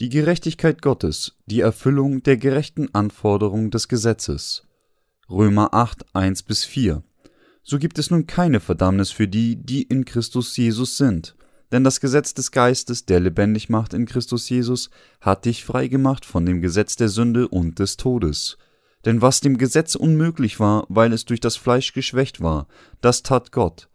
Die Gerechtigkeit Gottes, die Erfüllung der gerechten Anforderung des Gesetzes. Römer 8, 1 bis 4. So gibt es nun keine Verdammnis für die, die in Christus Jesus sind. Denn das Gesetz des Geistes, der lebendig macht in Christus Jesus, hat dich freigemacht von dem Gesetz der Sünde und des Todes. Denn was dem Gesetz unmöglich war, weil es durch das Fleisch geschwächt war, das tat Gott.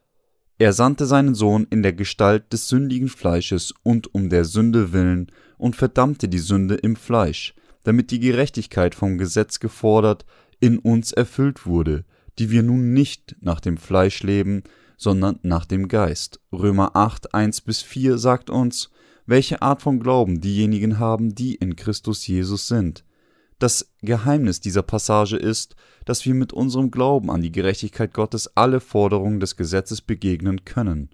Er sandte seinen Sohn in der Gestalt des sündigen Fleisches und um der Sünde willen und verdammte die Sünde im Fleisch, damit die Gerechtigkeit vom Gesetz gefordert in uns erfüllt wurde, die wir nun nicht nach dem Fleisch leben, sondern nach dem Geist. Römer 8, 1 bis 4 sagt uns, welche Art von Glauben diejenigen haben, die in Christus Jesus sind. Das Geheimnis dieser Passage ist, dass wir mit unserem Glauben an die Gerechtigkeit Gottes alle Forderungen des Gesetzes begegnen können.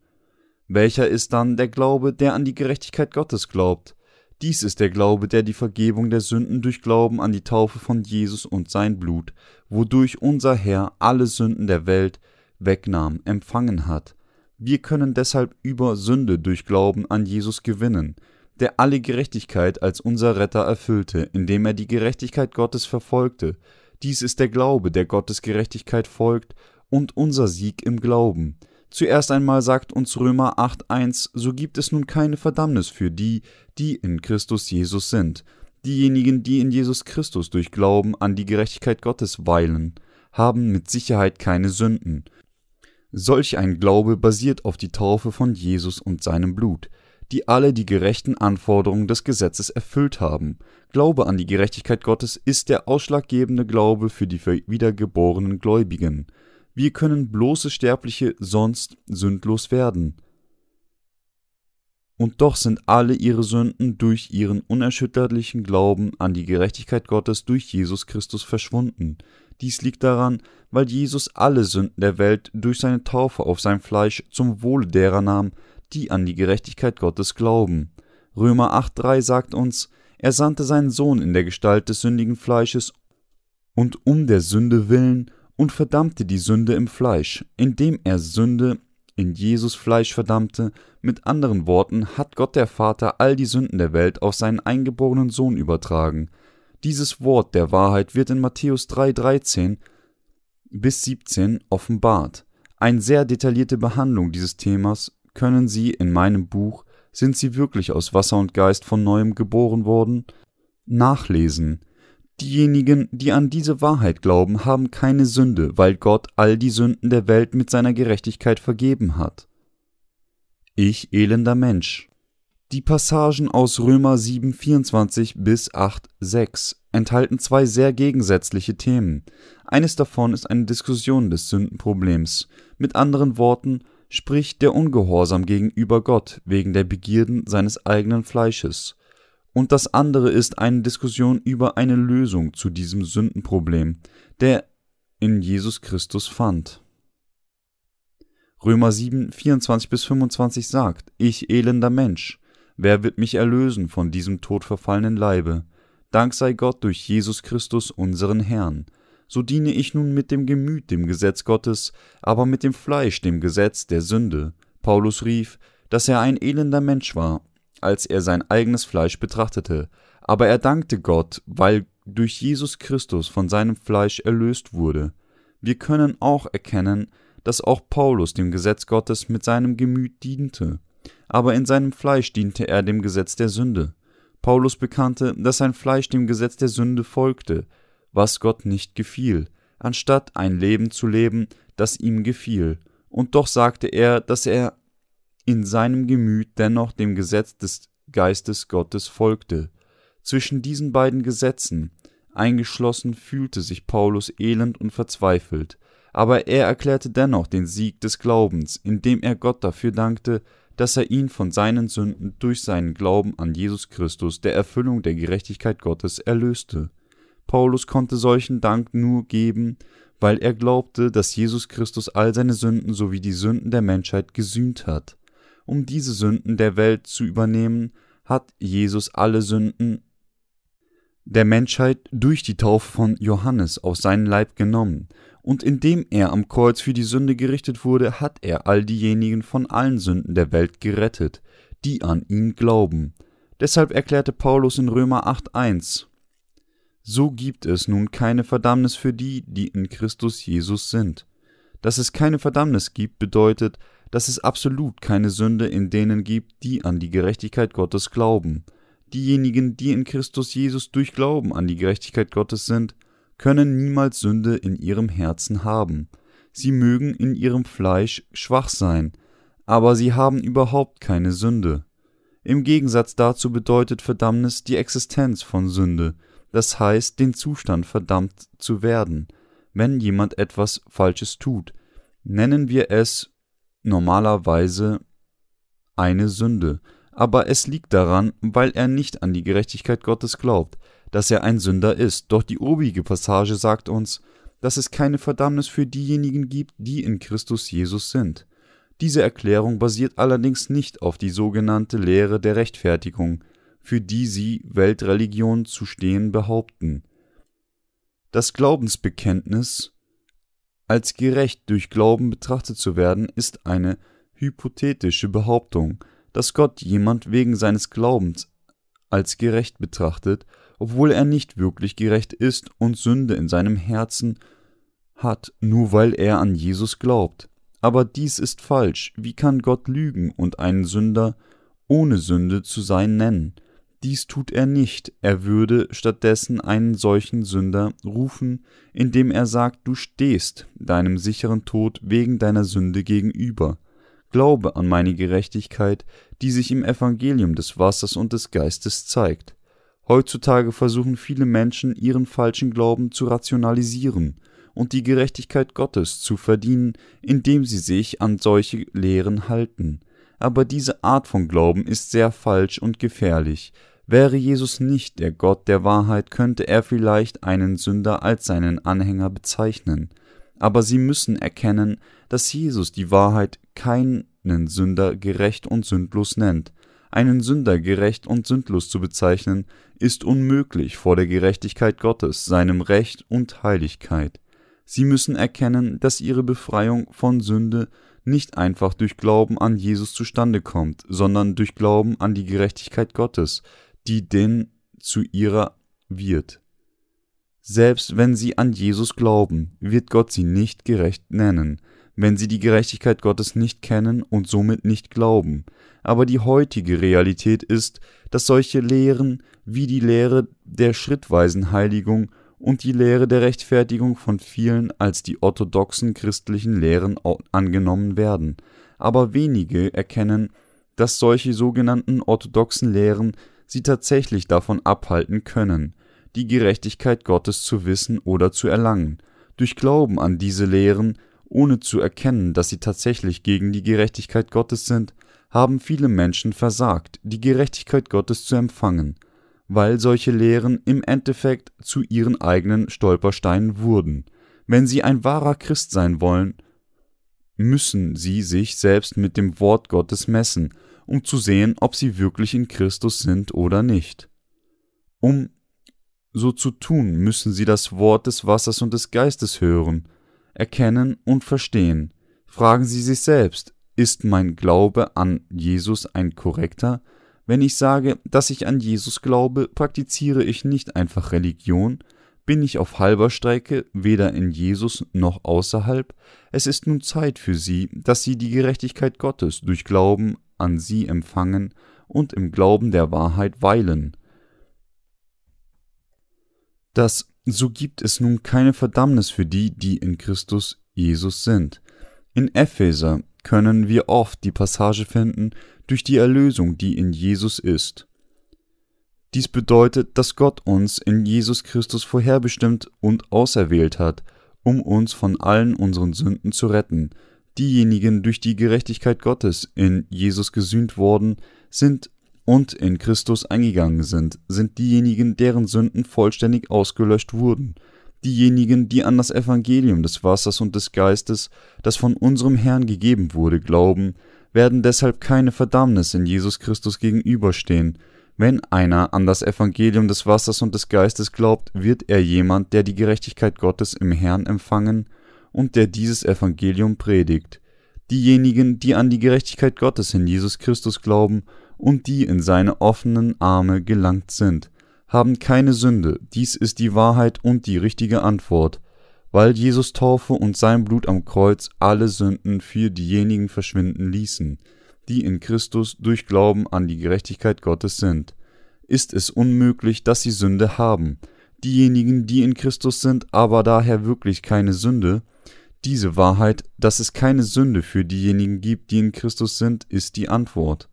Welcher ist dann der Glaube, der an die Gerechtigkeit Gottes glaubt? Dies ist der Glaube, der die Vergebung der Sünden durch Glauben an die Taufe von Jesus und sein Blut, wodurch unser Herr alle Sünden der Welt wegnahm, empfangen hat. Wir können deshalb über Sünde durch Glauben an Jesus gewinnen, der alle Gerechtigkeit als unser Retter erfüllte, indem er die Gerechtigkeit Gottes verfolgte. Dies ist der Glaube, der Gottes Gerechtigkeit folgt, und unser Sieg im Glauben. Zuerst einmal sagt uns Römer 8.1, so gibt es nun keine Verdammnis für die, die in Christus Jesus sind. Diejenigen, die in Jesus Christus durch Glauben an die Gerechtigkeit Gottes weilen, haben mit Sicherheit keine Sünden. Solch ein Glaube basiert auf die Taufe von Jesus und seinem Blut, die alle die gerechten Anforderungen des Gesetzes erfüllt haben. Glaube an die Gerechtigkeit Gottes ist der ausschlaggebende Glaube für die wiedergeborenen Gläubigen. Wir können bloße Sterbliche sonst sündlos werden. Und doch sind alle ihre Sünden durch ihren unerschütterlichen Glauben an die Gerechtigkeit Gottes durch Jesus Christus verschwunden. Dies liegt daran, weil Jesus alle Sünden der Welt durch seine Taufe auf sein Fleisch zum Wohle derer nahm, die an die Gerechtigkeit Gottes glauben. Römer 8,3 sagt uns, er sandte seinen Sohn in der Gestalt des sündigen Fleisches und um der Sünde willen und verdammte die Sünde im Fleisch, indem er Sünde in Jesus Fleisch verdammte, mit anderen Worten hat Gott der Vater all die Sünden der Welt auf seinen eingeborenen Sohn übertragen. Dieses Wort der Wahrheit wird in Matthäus 3,13 bis 17 offenbart. Eine sehr detaillierte Behandlung dieses Themas können Sie in meinem Buch Sind Sie wirklich aus Wasser und Geist von neuem geboren worden? nachlesen. Diejenigen, die an diese Wahrheit glauben, haben keine Sünde, weil Gott all die Sünden der Welt mit seiner Gerechtigkeit vergeben hat. Ich elender Mensch. Die Passagen aus Römer 7, 24 bis 8, 6 enthalten zwei sehr gegensätzliche Themen. Eines davon ist eine Diskussion des Sündenproblems. Mit anderen Worten spricht der Ungehorsam gegenüber Gott wegen der Begierden seines eigenen Fleisches und das andere ist eine Diskussion über eine Lösung zu diesem Sündenproblem, der in Jesus Christus fand. Römer 7, 24 bis 25 sagt, Ich elender Mensch, wer wird mich erlösen von diesem todverfallenen Leibe? Dank sei Gott durch Jesus Christus unseren Herrn. So diene ich nun mit dem Gemüt dem Gesetz Gottes, aber mit dem Fleisch dem Gesetz der Sünde. Paulus rief, dass er ein elender Mensch war als er sein eigenes Fleisch betrachtete, aber er dankte Gott, weil durch Jesus Christus von seinem Fleisch erlöst wurde. Wir können auch erkennen, dass auch Paulus dem Gesetz Gottes mit seinem Gemüt diente, aber in seinem Fleisch diente er dem Gesetz der Sünde. Paulus bekannte, dass sein Fleisch dem Gesetz der Sünde folgte, was Gott nicht gefiel, anstatt ein Leben zu leben, das ihm gefiel, und doch sagte er, dass er in seinem Gemüt dennoch dem Gesetz des Geistes Gottes folgte. Zwischen diesen beiden Gesetzen eingeschlossen fühlte sich Paulus elend und verzweifelt, aber er erklärte dennoch den Sieg des Glaubens, indem er Gott dafür dankte, dass er ihn von seinen Sünden durch seinen Glauben an Jesus Christus der Erfüllung der Gerechtigkeit Gottes erlöste. Paulus konnte solchen Dank nur geben, weil er glaubte, dass Jesus Christus all seine Sünden sowie die Sünden der Menschheit gesühnt hat. Um diese Sünden der Welt zu übernehmen, hat Jesus alle Sünden der Menschheit durch die Taufe von Johannes auf seinen Leib genommen, und indem er am Kreuz für die Sünde gerichtet wurde, hat er all diejenigen von allen Sünden der Welt gerettet, die an ihn glauben. Deshalb erklärte Paulus in Römer 8.1 So gibt es nun keine Verdammnis für die, die in Christus Jesus sind. Dass es keine Verdammnis gibt, bedeutet, dass es absolut keine Sünde in denen gibt, die an die Gerechtigkeit Gottes glauben. Diejenigen, die in Christus Jesus durch Glauben an die Gerechtigkeit Gottes sind, können niemals Sünde in ihrem Herzen haben. Sie mögen in ihrem Fleisch schwach sein, aber sie haben überhaupt keine Sünde. Im Gegensatz dazu bedeutet Verdammnis die Existenz von Sünde, das heißt den Zustand verdammt zu werden, wenn jemand etwas Falsches tut. Nennen wir es normalerweise eine Sünde, aber es liegt daran, weil er nicht an die Gerechtigkeit Gottes glaubt, dass er ein Sünder ist. Doch die obige Passage sagt uns, dass es keine Verdammnis für diejenigen gibt, die in Christus Jesus sind. Diese Erklärung basiert allerdings nicht auf die sogenannte Lehre der Rechtfertigung, für die sie Weltreligion zu stehen behaupten. Das Glaubensbekenntnis als gerecht durch Glauben betrachtet zu werden, ist eine hypothetische Behauptung, dass Gott jemand wegen seines Glaubens als gerecht betrachtet, obwohl er nicht wirklich gerecht ist und Sünde in seinem Herzen hat, nur weil er an Jesus glaubt. Aber dies ist falsch. Wie kann Gott lügen und einen Sünder ohne Sünde zu sein nennen? Dies tut er nicht, er würde stattdessen einen solchen Sünder rufen, indem er sagt, du stehst deinem sicheren Tod wegen deiner Sünde gegenüber. Glaube an meine Gerechtigkeit, die sich im Evangelium des Wassers und des Geistes zeigt. Heutzutage versuchen viele Menschen ihren falschen Glauben zu rationalisieren und die Gerechtigkeit Gottes zu verdienen, indem sie sich an solche Lehren halten. Aber diese Art von Glauben ist sehr falsch und gefährlich, Wäre Jesus nicht der Gott der Wahrheit, könnte er vielleicht einen Sünder als seinen Anhänger bezeichnen. Aber sie müssen erkennen, dass Jesus die Wahrheit keinen Sünder gerecht und sündlos nennt. Einen Sünder gerecht und sündlos zu bezeichnen, ist unmöglich vor der Gerechtigkeit Gottes, seinem Recht und Heiligkeit. Sie müssen erkennen, dass ihre Befreiung von Sünde nicht einfach durch Glauben an Jesus zustande kommt, sondern durch Glauben an die Gerechtigkeit Gottes, die denn zu ihrer wird. Selbst wenn sie an Jesus glauben, wird Gott sie nicht gerecht nennen, wenn sie die Gerechtigkeit Gottes nicht kennen und somit nicht glauben. Aber die heutige Realität ist, dass solche Lehren wie die Lehre der schrittweisen Heiligung und die Lehre der Rechtfertigung von vielen als die orthodoxen christlichen Lehren angenommen werden. Aber wenige erkennen, dass solche sogenannten orthodoxen Lehren sie tatsächlich davon abhalten können, die Gerechtigkeit Gottes zu wissen oder zu erlangen. Durch Glauben an diese Lehren, ohne zu erkennen, dass sie tatsächlich gegen die Gerechtigkeit Gottes sind, haben viele Menschen versagt, die Gerechtigkeit Gottes zu empfangen, weil solche Lehren im Endeffekt zu ihren eigenen Stolpersteinen wurden. Wenn sie ein wahrer Christ sein wollen, müssen sie sich selbst mit dem Wort Gottes messen um zu sehen, ob sie wirklich in Christus sind oder nicht. Um so zu tun, müssen sie das Wort des Wassers und des Geistes hören, erkennen und verstehen. Fragen Sie sich selbst, ist mein Glaube an Jesus ein korrekter? Wenn ich sage, dass ich an Jesus glaube, praktiziere ich nicht einfach Religion, bin ich auf halber Strecke, weder in Jesus noch außerhalb? Es ist nun Zeit für Sie, dass Sie die Gerechtigkeit Gottes durch Glauben an sie empfangen und im Glauben der Wahrheit weilen. Das so gibt es nun keine Verdammnis für die, die in Christus Jesus sind. In Epheser können wir oft die Passage finden, durch die Erlösung, die in Jesus ist. Dies bedeutet, dass Gott uns in Jesus Christus vorherbestimmt und auserwählt hat, um uns von allen unseren Sünden zu retten, diejenigen durch die Gerechtigkeit Gottes in Jesus gesühnt worden sind und in Christus eingegangen sind, sind diejenigen, deren Sünden vollständig ausgelöscht wurden. Diejenigen, die an das Evangelium des Wassers und des Geistes, das von unserem Herrn gegeben wurde, glauben, werden deshalb keine Verdammnis in Jesus Christus gegenüberstehen. Wenn einer an das Evangelium des Wassers und des Geistes glaubt, wird er jemand, der die Gerechtigkeit Gottes im Herrn empfangen und der dieses Evangelium predigt. Diejenigen, die an die Gerechtigkeit Gottes in Jesus Christus glauben und die in seine offenen Arme gelangt sind, haben keine Sünde, dies ist die Wahrheit und die richtige Antwort, weil Jesus Taufe und sein Blut am Kreuz alle Sünden für diejenigen verschwinden ließen, die in Christus durch Glauben an die Gerechtigkeit Gottes sind. Ist es unmöglich, dass sie Sünde haben, diejenigen, die in Christus sind, aber daher wirklich keine Sünde? Diese Wahrheit, dass es keine Sünde für diejenigen gibt, die in Christus sind, ist die Antwort,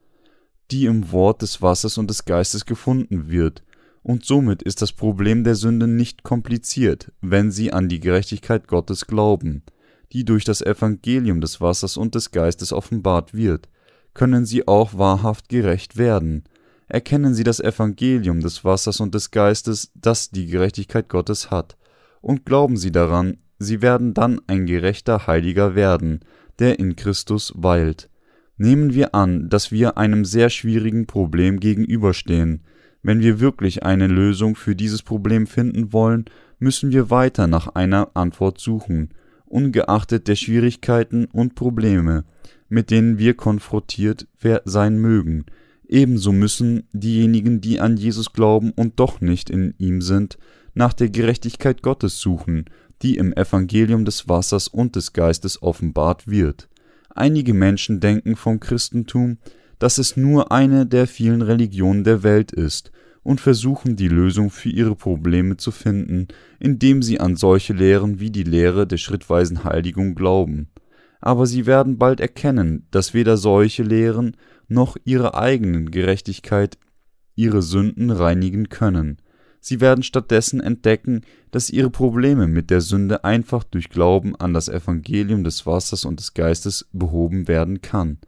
die im Wort des Wassers und des Geistes gefunden wird, und somit ist das Problem der Sünde nicht kompliziert, wenn sie an die Gerechtigkeit Gottes glauben, die durch das Evangelium des Wassers und des Geistes offenbart wird, können sie auch wahrhaft gerecht werden. Erkennen sie das Evangelium des Wassers und des Geistes, das die Gerechtigkeit Gottes hat, und glauben sie daran, sie werden dann ein gerechter Heiliger werden, der in Christus weilt. Nehmen wir an, dass wir einem sehr schwierigen Problem gegenüberstehen, wenn wir wirklich eine Lösung für dieses Problem finden wollen, müssen wir weiter nach einer Antwort suchen, ungeachtet der Schwierigkeiten und Probleme, mit denen wir konfrontiert sein mögen. Ebenso müssen diejenigen, die an Jesus glauben und doch nicht in ihm sind, nach der Gerechtigkeit Gottes suchen, die im Evangelium des Wassers und des Geistes offenbart wird. Einige Menschen denken vom Christentum, dass es nur eine der vielen Religionen der Welt ist und versuchen die Lösung für ihre Probleme zu finden, indem sie an solche Lehren wie die Lehre der schrittweisen Heiligung glauben. Aber sie werden bald erkennen, dass weder solche Lehren noch ihre eigenen Gerechtigkeit ihre Sünden reinigen können. Sie werden stattdessen entdecken, dass ihre Probleme mit der Sünde einfach durch Glauben an das Evangelium des Wassers und des Geistes behoben werden kann.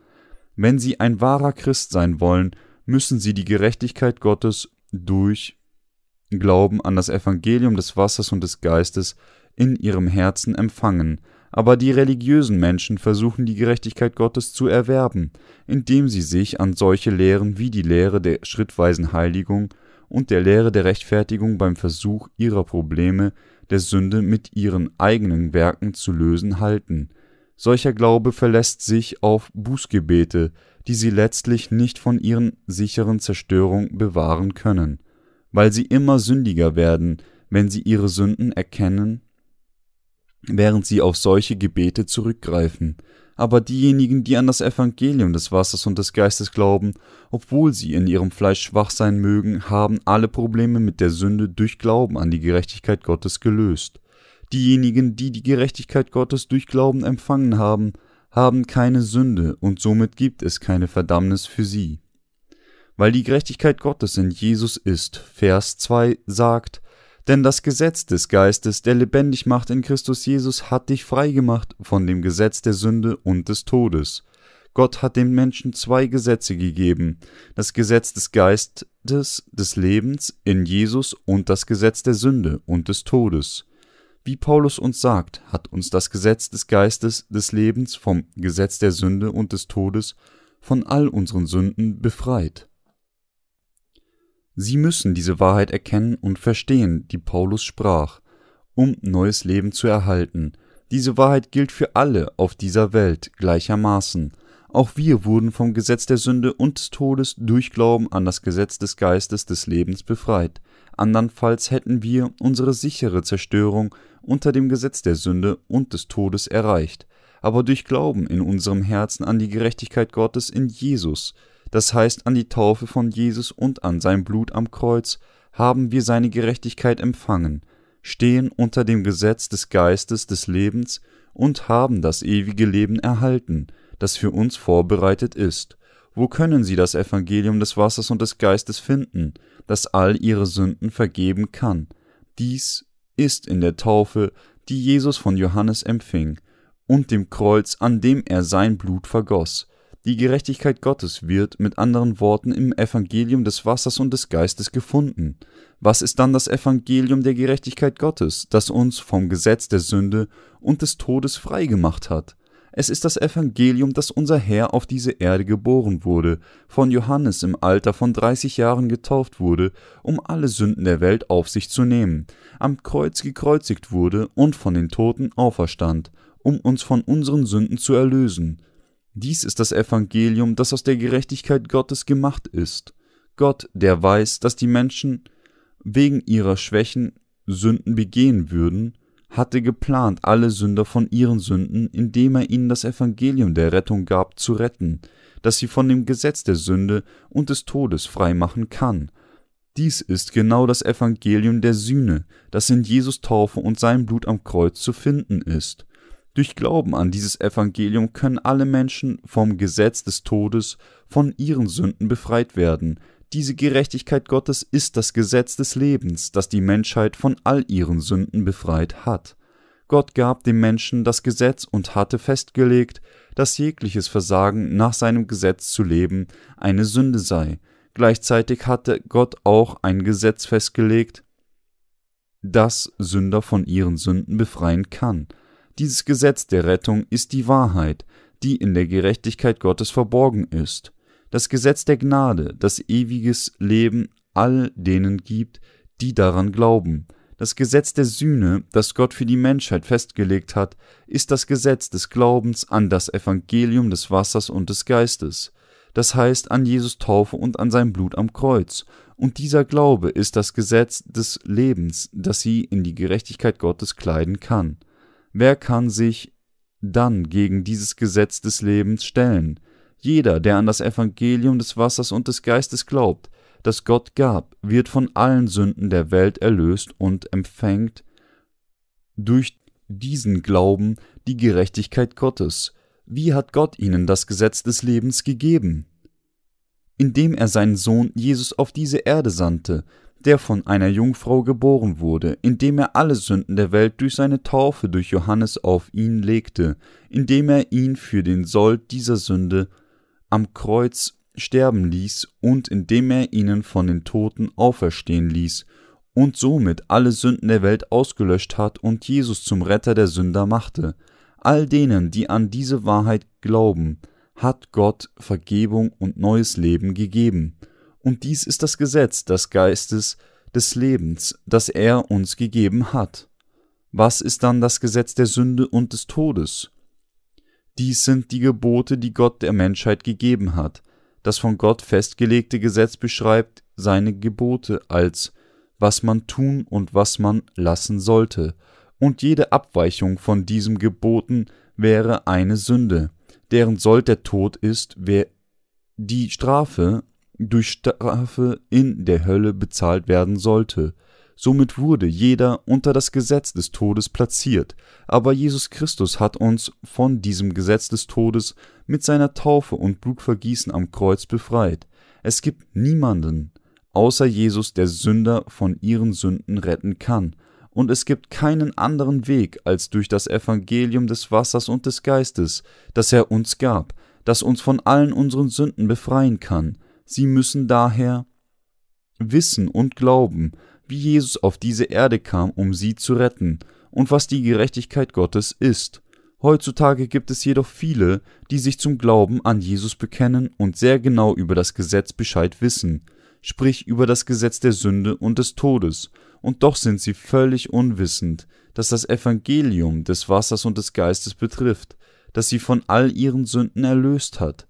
Wenn sie ein wahrer Christ sein wollen, müssen sie die Gerechtigkeit Gottes durch Glauben an das Evangelium des Wassers und des Geistes in ihrem Herzen empfangen, aber die religiösen Menschen versuchen die Gerechtigkeit Gottes zu erwerben, indem sie sich an solche Lehren wie die Lehre der schrittweisen Heiligung und der Lehre der Rechtfertigung beim Versuch ihrer Probleme der Sünde mit ihren eigenen Werken zu lösen halten. Solcher Glaube verlässt sich auf Bußgebete, die sie letztlich nicht von ihren sicheren Zerstörung bewahren können, weil sie immer sündiger werden, wenn sie ihre Sünden erkennen, während sie auf solche Gebete zurückgreifen. Aber diejenigen, die an das Evangelium des Wassers und des Geistes glauben, obwohl sie in ihrem Fleisch schwach sein mögen, haben alle Probleme mit der Sünde durch Glauben an die Gerechtigkeit Gottes gelöst. Diejenigen, die die Gerechtigkeit Gottes durch Glauben empfangen haben, haben keine Sünde und somit gibt es keine Verdammnis für sie. Weil die Gerechtigkeit Gottes in Jesus ist, Vers 2 sagt, denn das Gesetz des Geistes, der lebendig macht in Christus Jesus, hat dich freigemacht von dem Gesetz der Sünde und des Todes. Gott hat den Menschen zwei Gesetze gegeben, das Gesetz des Geistes des Lebens in Jesus und das Gesetz der Sünde und des Todes. Wie Paulus uns sagt, hat uns das Gesetz des Geistes des Lebens vom Gesetz der Sünde und des Todes von all unseren Sünden befreit. Sie müssen diese Wahrheit erkennen und verstehen, die Paulus sprach, um neues Leben zu erhalten. Diese Wahrheit gilt für alle auf dieser Welt gleichermaßen. Auch wir wurden vom Gesetz der Sünde und des Todes durch Glauben an das Gesetz des Geistes des Lebens befreit. Andernfalls hätten wir unsere sichere Zerstörung unter dem Gesetz der Sünde und des Todes erreicht, aber durch Glauben in unserem Herzen an die Gerechtigkeit Gottes in Jesus, das heißt an die Taufe von Jesus und an sein Blut am Kreuz, haben wir seine Gerechtigkeit empfangen, stehen unter dem Gesetz des Geistes des Lebens und haben das ewige Leben erhalten, das für uns vorbereitet ist. Wo können sie das Evangelium des Wassers und des Geistes finden, das all ihre Sünden vergeben kann? Dies ist in der Taufe, die Jesus von Johannes empfing, und dem Kreuz, an dem er sein Blut vergoss. Die Gerechtigkeit Gottes wird mit anderen Worten im Evangelium des Wassers und des Geistes gefunden. Was ist dann das Evangelium der Gerechtigkeit Gottes, das uns vom Gesetz der Sünde und des Todes freigemacht hat? Es ist das Evangelium, dass unser Herr auf diese Erde geboren wurde, von Johannes im Alter von 30 Jahren getauft wurde, um alle Sünden der Welt auf sich zu nehmen, am Kreuz gekreuzigt wurde und von den Toten auferstand, um uns von unseren Sünden zu erlösen. Dies ist das Evangelium, das aus der Gerechtigkeit Gottes gemacht ist. Gott, der weiß, dass die Menschen wegen ihrer Schwächen Sünden begehen würden, hatte geplant, alle Sünder von ihren Sünden, indem er ihnen das Evangelium der Rettung gab, zu retten, das sie von dem Gesetz der Sünde und des Todes freimachen kann. Dies ist genau das Evangelium der Sühne, das in Jesus Taufe und sein Blut am Kreuz zu finden ist. Durch Glauben an dieses Evangelium können alle Menschen vom Gesetz des Todes, von ihren Sünden befreit werden. Diese Gerechtigkeit Gottes ist das Gesetz des Lebens, das die Menschheit von all ihren Sünden befreit hat. Gott gab dem Menschen das Gesetz und hatte festgelegt, dass jegliches Versagen nach seinem Gesetz zu leben eine Sünde sei. Gleichzeitig hatte Gott auch ein Gesetz festgelegt, das Sünder von ihren Sünden befreien kann. Dieses Gesetz der Rettung ist die Wahrheit, die in der Gerechtigkeit Gottes verborgen ist. Das Gesetz der Gnade, das ewiges Leben all denen gibt, die daran glauben. Das Gesetz der Sühne, das Gott für die Menschheit festgelegt hat, ist das Gesetz des Glaubens an das Evangelium des Wassers und des Geistes, das heißt an Jesus Taufe und an sein Blut am Kreuz. Und dieser Glaube ist das Gesetz des Lebens, das sie in die Gerechtigkeit Gottes kleiden kann. Wer kann sich dann gegen dieses Gesetz des Lebens stellen? Jeder, der an das Evangelium des Wassers und des Geistes glaubt, das Gott gab, wird von allen Sünden der Welt erlöst und empfängt durch diesen Glauben die Gerechtigkeit Gottes. Wie hat Gott ihnen das Gesetz des Lebens gegeben? Indem er seinen Sohn Jesus auf diese Erde sandte, der von einer Jungfrau geboren wurde, indem er alle Sünden der Welt durch seine Taufe durch Johannes auf ihn legte, indem er ihn für den Sold dieser Sünde am Kreuz sterben ließ und indem er ihnen von den Toten auferstehen ließ und somit alle Sünden der Welt ausgelöscht hat und Jesus zum Retter der Sünder machte. All denen, die an diese Wahrheit glauben, hat Gott Vergebung und neues Leben gegeben. Und dies ist das Gesetz des Geistes des Lebens, das er uns gegeben hat. Was ist dann das Gesetz der Sünde und des Todes? Dies sind die Gebote, die Gott der Menschheit gegeben hat. Das von Gott festgelegte Gesetz beschreibt seine Gebote als was man tun und was man lassen sollte, und jede Abweichung von diesem Geboten wäre eine Sünde, deren Sold der Tod ist, wer die Strafe durch Strafe in der Hölle bezahlt werden sollte. Somit wurde jeder unter das Gesetz des Todes platziert, aber Jesus Christus hat uns von diesem Gesetz des Todes mit seiner Taufe und Blutvergießen am Kreuz befreit. Es gibt niemanden außer Jesus, der Sünder von ihren Sünden retten kann, und es gibt keinen anderen Weg als durch das Evangelium des Wassers und des Geistes, das er uns gab, das uns von allen unseren Sünden befreien kann. Sie müssen daher wissen und glauben, wie Jesus auf diese Erde kam, um sie zu retten, und was die Gerechtigkeit Gottes ist. Heutzutage gibt es jedoch viele, die sich zum Glauben an Jesus bekennen und sehr genau über das Gesetz Bescheid wissen, sprich über das Gesetz der Sünde und des Todes, und doch sind sie völlig unwissend, dass das Evangelium des Wassers und des Geistes betrifft, das sie von all ihren Sünden erlöst hat.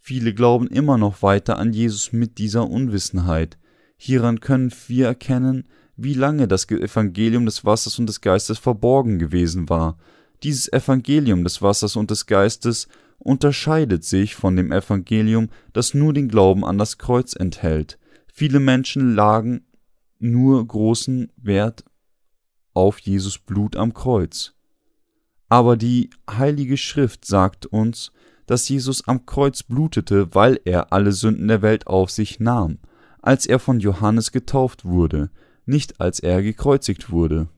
Viele glauben immer noch weiter an Jesus mit dieser Unwissenheit, Hieran können wir erkennen, wie lange das Evangelium des Wassers und des Geistes verborgen gewesen war. Dieses Evangelium des Wassers und des Geistes unterscheidet sich von dem Evangelium, das nur den Glauben an das Kreuz enthält. Viele Menschen lagen nur großen Wert auf Jesus Blut am Kreuz. Aber die Heilige Schrift sagt uns, dass Jesus am Kreuz blutete, weil er alle Sünden der Welt auf sich nahm als er von Johannes getauft wurde, nicht als er gekreuzigt wurde.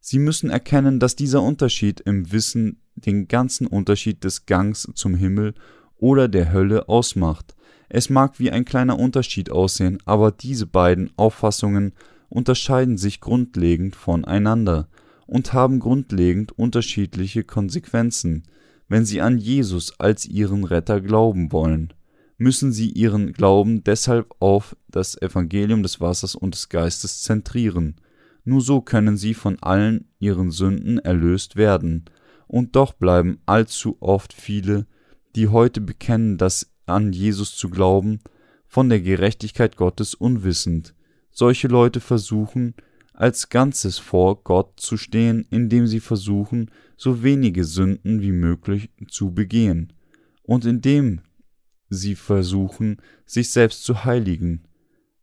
Sie müssen erkennen, dass dieser Unterschied im Wissen den ganzen Unterschied des Gangs zum Himmel oder der Hölle ausmacht. Es mag wie ein kleiner Unterschied aussehen, aber diese beiden Auffassungen unterscheiden sich grundlegend voneinander und haben grundlegend unterschiedliche Konsequenzen, wenn sie an Jesus als ihren Retter glauben wollen müssen sie ihren Glauben deshalb auf das Evangelium des Wassers und des Geistes zentrieren. Nur so können sie von allen ihren Sünden erlöst werden. Und doch bleiben allzu oft viele, die heute bekennen, dass an Jesus zu glauben, von der Gerechtigkeit Gottes unwissend. Solche Leute versuchen, als Ganzes vor Gott zu stehen, indem sie versuchen, so wenige Sünden wie möglich zu begehen, und indem sie versuchen, sich selbst zu heiligen.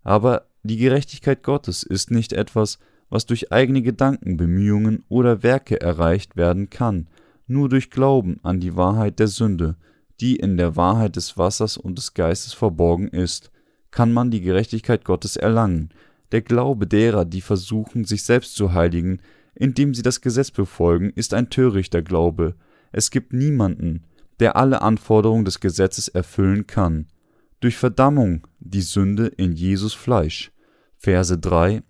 Aber die Gerechtigkeit Gottes ist nicht etwas, was durch eigene Gedanken, Bemühungen oder Werke erreicht werden kann, nur durch Glauben an die Wahrheit der Sünde, die in der Wahrheit des Wassers und des Geistes verborgen ist, kann man die Gerechtigkeit Gottes erlangen. Der Glaube derer, die versuchen, sich selbst zu heiligen, indem sie das Gesetz befolgen, ist ein törichter Glaube. Es gibt niemanden, der alle Anforderungen des Gesetzes erfüllen kann. Durch Verdammung die Sünde in Jesus Fleisch. Verse 3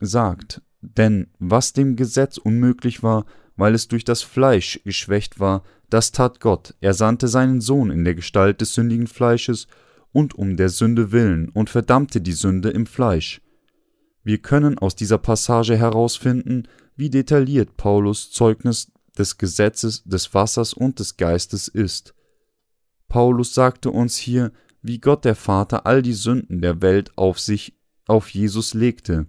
sagt, denn was dem Gesetz unmöglich war, weil es durch das Fleisch geschwächt war, das tat Gott. Er sandte seinen Sohn in der Gestalt des sündigen Fleisches und um der Sünde willen und verdammte die Sünde im Fleisch. Wir können aus dieser Passage herausfinden, wie detailliert Paulus Zeugnis des Gesetzes, des Wassers und des Geistes ist. Paulus sagte uns hier, wie Gott der Vater all die Sünden der Welt auf sich, auf Jesus legte.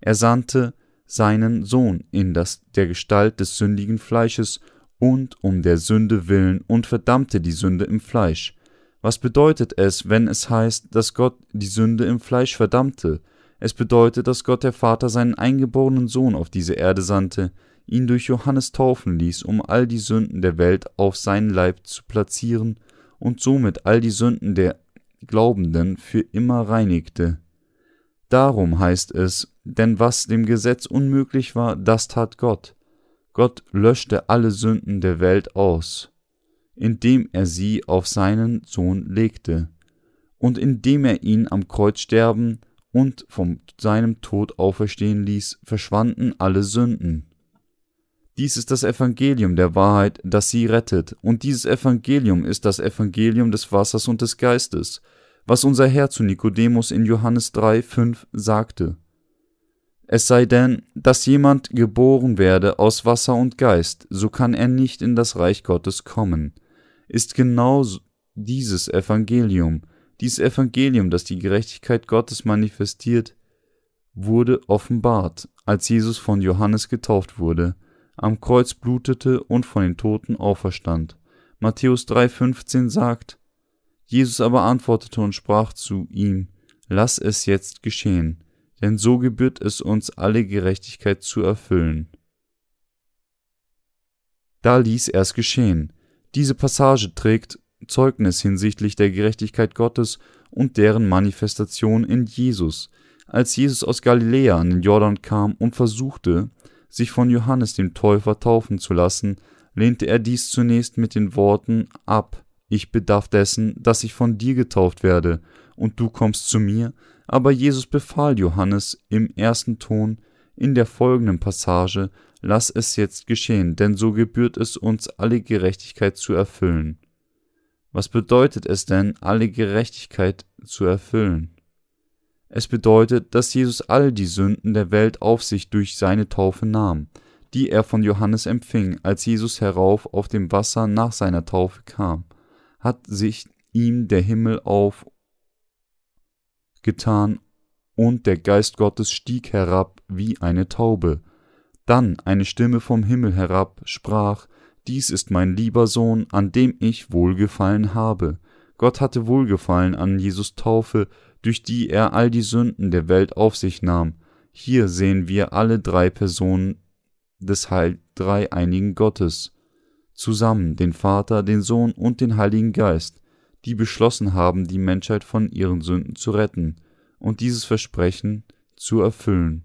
Er sandte seinen Sohn in das der Gestalt des sündigen Fleisches und um der Sünde willen und verdammte die Sünde im Fleisch. Was bedeutet es, wenn es heißt, dass Gott die Sünde im Fleisch verdammte? Es bedeutet, dass Gott der Vater seinen eingeborenen Sohn auf diese Erde sandte, ihn durch Johannes taufen ließ, um all die Sünden der Welt auf seinen Leib zu platzieren und somit all die Sünden der Glaubenden für immer reinigte. Darum heißt es, denn was dem Gesetz unmöglich war, das tat Gott. Gott löschte alle Sünden der Welt aus, indem er sie auf seinen Sohn legte, und indem er ihn am Kreuz sterben und von seinem Tod auferstehen ließ, verschwanden alle Sünden. Dies ist das Evangelium der Wahrheit, das sie rettet, und dieses Evangelium ist das Evangelium des Wassers und des Geistes, was unser Herr zu Nikodemus in Johannes 3, 5 sagte. Es sei denn, dass jemand geboren werde aus Wasser und Geist, so kann er nicht in das Reich Gottes kommen. Ist genau dieses Evangelium, dieses Evangelium, das die Gerechtigkeit Gottes manifestiert, wurde offenbart, als Jesus von Johannes getauft wurde, am Kreuz blutete und von den Toten auferstand. Matthäus 3,15 sagt: Jesus aber antwortete und sprach zu ihm: Lass es jetzt geschehen denn so gebührt es uns alle Gerechtigkeit zu erfüllen. Da ließ er es geschehen. Diese Passage trägt Zeugnis hinsichtlich der Gerechtigkeit Gottes und deren Manifestation in Jesus. Als Jesus aus Galiläa an den Jordan kam und versuchte, sich von Johannes dem Täufer taufen zu lassen, lehnte er dies zunächst mit den Worten ab, ich bedarf dessen, dass ich von dir getauft werde, und du kommst zu mir, aber Jesus befahl Johannes im ersten Ton in der folgenden Passage, lass es jetzt geschehen, denn so gebührt es uns, alle Gerechtigkeit zu erfüllen. Was bedeutet es denn, alle Gerechtigkeit zu erfüllen? Es bedeutet, dass Jesus all die Sünden der Welt auf sich durch seine Taufe nahm, die er von Johannes empfing, als Jesus herauf auf dem Wasser nach seiner Taufe kam, hat sich ihm der Himmel auf getan, und der Geist Gottes stieg herab wie eine Taube. Dann eine Stimme vom Himmel herab sprach, Dies ist mein lieber Sohn, an dem ich Wohlgefallen habe. Gott hatte Wohlgefallen an Jesus Taufe, durch die er all die Sünden der Welt auf sich nahm. Hier sehen wir alle drei Personen des Heil dreieinigen Gottes, zusammen den Vater, den Sohn und den Heiligen Geist, die beschlossen haben, die Menschheit von ihren Sünden zu retten und dieses Versprechen zu erfüllen.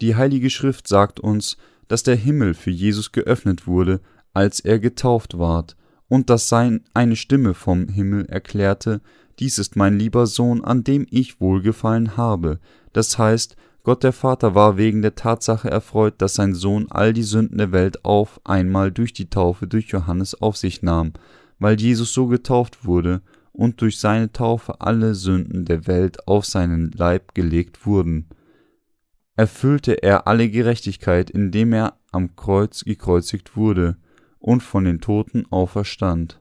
Die Heilige Schrift sagt uns, dass der Himmel für Jesus geöffnet wurde, als er getauft ward, und dass sein eine Stimme vom Himmel erklärte, dies ist mein lieber Sohn, an dem ich wohlgefallen habe. Das heißt, Gott der Vater war wegen der Tatsache erfreut, dass sein Sohn all die Sünden der Welt auf einmal durch die Taufe durch Johannes auf sich nahm, weil Jesus so getauft wurde und durch seine Taufe alle Sünden der Welt auf seinen Leib gelegt wurden. Erfüllte er alle Gerechtigkeit, indem er am Kreuz gekreuzigt wurde und von den Toten auferstand.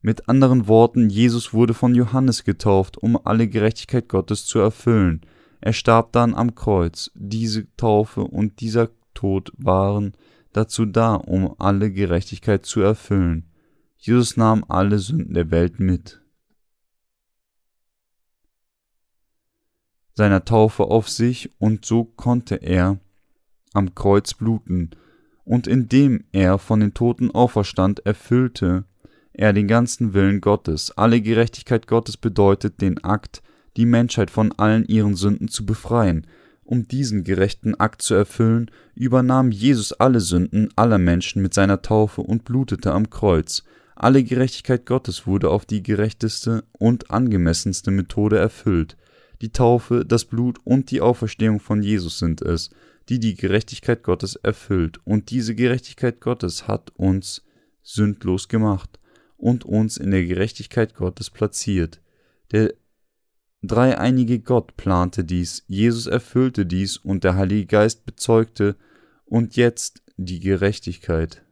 Mit anderen Worten, Jesus wurde von Johannes getauft, um alle Gerechtigkeit Gottes zu erfüllen. Er starb dann am Kreuz. Diese Taufe und dieser Tod waren dazu da, um alle Gerechtigkeit zu erfüllen. Jesus nahm alle Sünden der Welt mit. Seiner Taufe auf sich und so konnte er am Kreuz bluten, und indem er von den Toten auferstand, erfüllte er den ganzen Willen Gottes. Alle Gerechtigkeit Gottes bedeutet den Akt, die Menschheit von allen ihren Sünden zu befreien. Um diesen gerechten Akt zu erfüllen, übernahm Jesus alle Sünden aller Menschen mit seiner Taufe und blutete am Kreuz. Alle Gerechtigkeit Gottes wurde auf die gerechteste und angemessenste Methode erfüllt. Die Taufe, das Blut und die Auferstehung von Jesus sind es, die die Gerechtigkeit Gottes erfüllt, und diese Gerechtigkeit Gottes hat uns sündlos gemacht und uns in der Gerechtigkeit Gottes platziert. Der dreieinige Gott plante dies, Jesus erfüllte dies und der Heilige Geist bezeugte und jetzt die Gerechtigkeit.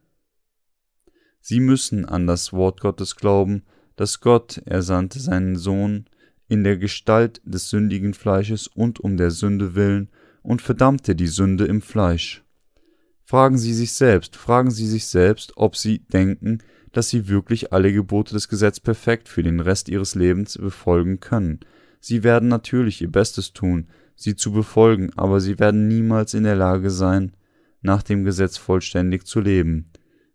Sie müssen an das Wort Gottes glauben, dass Gott ersandte seinen Sohn in der Gestalt des sündigen Fleisches und um der Sünde willen und verdammte die Sünde im Fleisch. Fragen Sie sich selbst, fragen Sie sich selbst, ob Sie denken, dass sie wirklich alle Gebote des Gesetzes perfekt für den Rest ihres Lebens befolgen können. Sie werden natürlich ihr Bestes tun, sie zu befolgen, aber sie werden niemals in der Lage sein, nach dem Gesetz vollständig zu leben.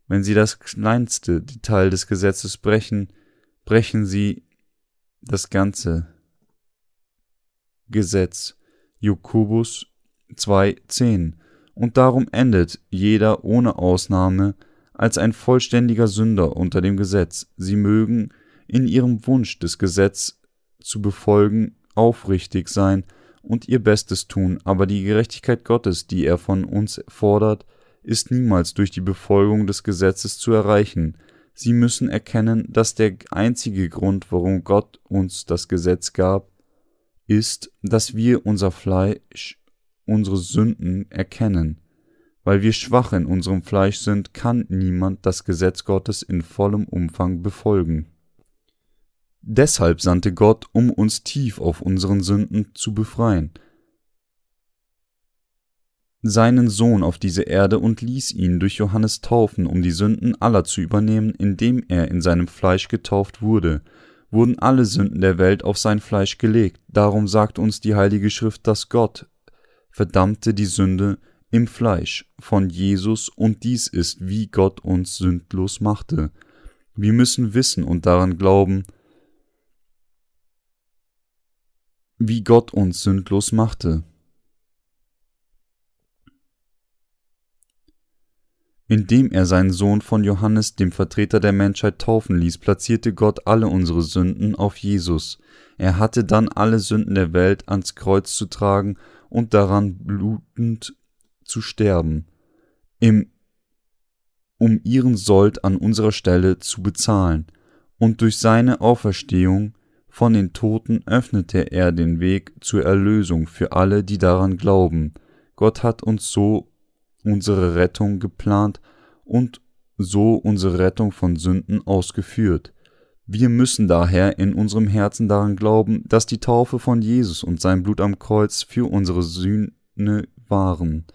Wenn sie das kleinste Detail des Gesetzes brechen, brechen sie das ganze Gesetz. Jakobus 2,10 Und darum endet jeder ohne Ausnahme als ein vollständiger Sünder unter dem Gesetz. Sie mögen in ihrem Wunsch, des Gesetz zu befolgen, aufrichtig sein und ihr Bestes tun, aber die Gerechtigkeit Gottes, die er von uns fordert, ist niemals durch die Befolgung des Gesetzes zu erreichen. Sie müssen erkennen, dass der einzige Grund, warum Gott uns das Gesetz gab, ist, dass wir unser Fleisch, unsere Sünden erkennen. Weil wir schwach in unserem Fleisch sind, kann niemand das Gesetz Gottes in vollem Umfang befolgen. Deshalb sandte Gott, um uns tief auf unseren Sünden zu befreien, seinen Sohn auf diese Erde und ließ ihn durch Johannes taufen, um die Sünden aller zu übernehmen, indem er in seinem Fleisch getauft wurde, wurden alle Sünden der Welt auf sein Fleisch gelegt. Darum sagt uns die Heilige Schrift, dass Gott verdammte die Sünde im Fleisch von Jesus und dies ist, wie Gott uns sündlos machte. Wir müssen wissen und daran glauben, wie Gott uns sündlos machte. Indem er seinen Sohn von Johannes, dem Vertreter der Menschheit, taufen ließ, platzierte Gott alle unsere Sünden auf Jesus. Er hatte dann alle Sünden der Welt ans Kreuz zu tragen und daran blutend zu sterben, im, um ihren Sold an unserer Stelle zu bezahlen, und durch seine Auferstehung von den Toten öffnete er den Weg zur Erlösung für alle, die daran glauben. Gott hat uns so unsere Rettung geplant und so unsere Rettung von Sünden ausgeführt. Wir müssen daher in unserem Herzen daran glauben, dass die Taufe von Jesus und sein Blut am Kreuz für unsere Sühne waren.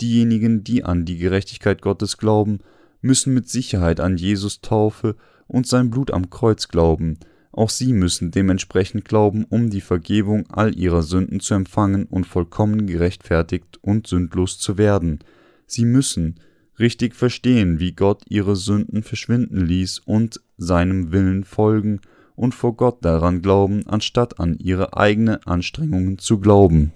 Diejenigen, die an die Gerechtigkeit Gottes glauben, müssen mit Sicherheit an Jesus Taufe und sein Blut am Kreuz glauben. Auch sie müssen dementsprechend glauben, um die Vergebung all ihrer Sünden zu empfangen und vollkommen gerechtfertigt und sündlos zu werden. Sie müssen richtig verstehen, wie Gott ihre Sünden verschwinden ließ und seinem Willen folgen und vor Gott daran glauben, anstatt an ihre eigene Anstrengungen zu glauben.